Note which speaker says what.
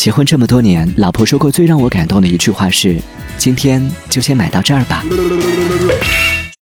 Speaker 1: 结婚这么多年老婆说过最让我感动的一句话是今天就先买到这儿吧。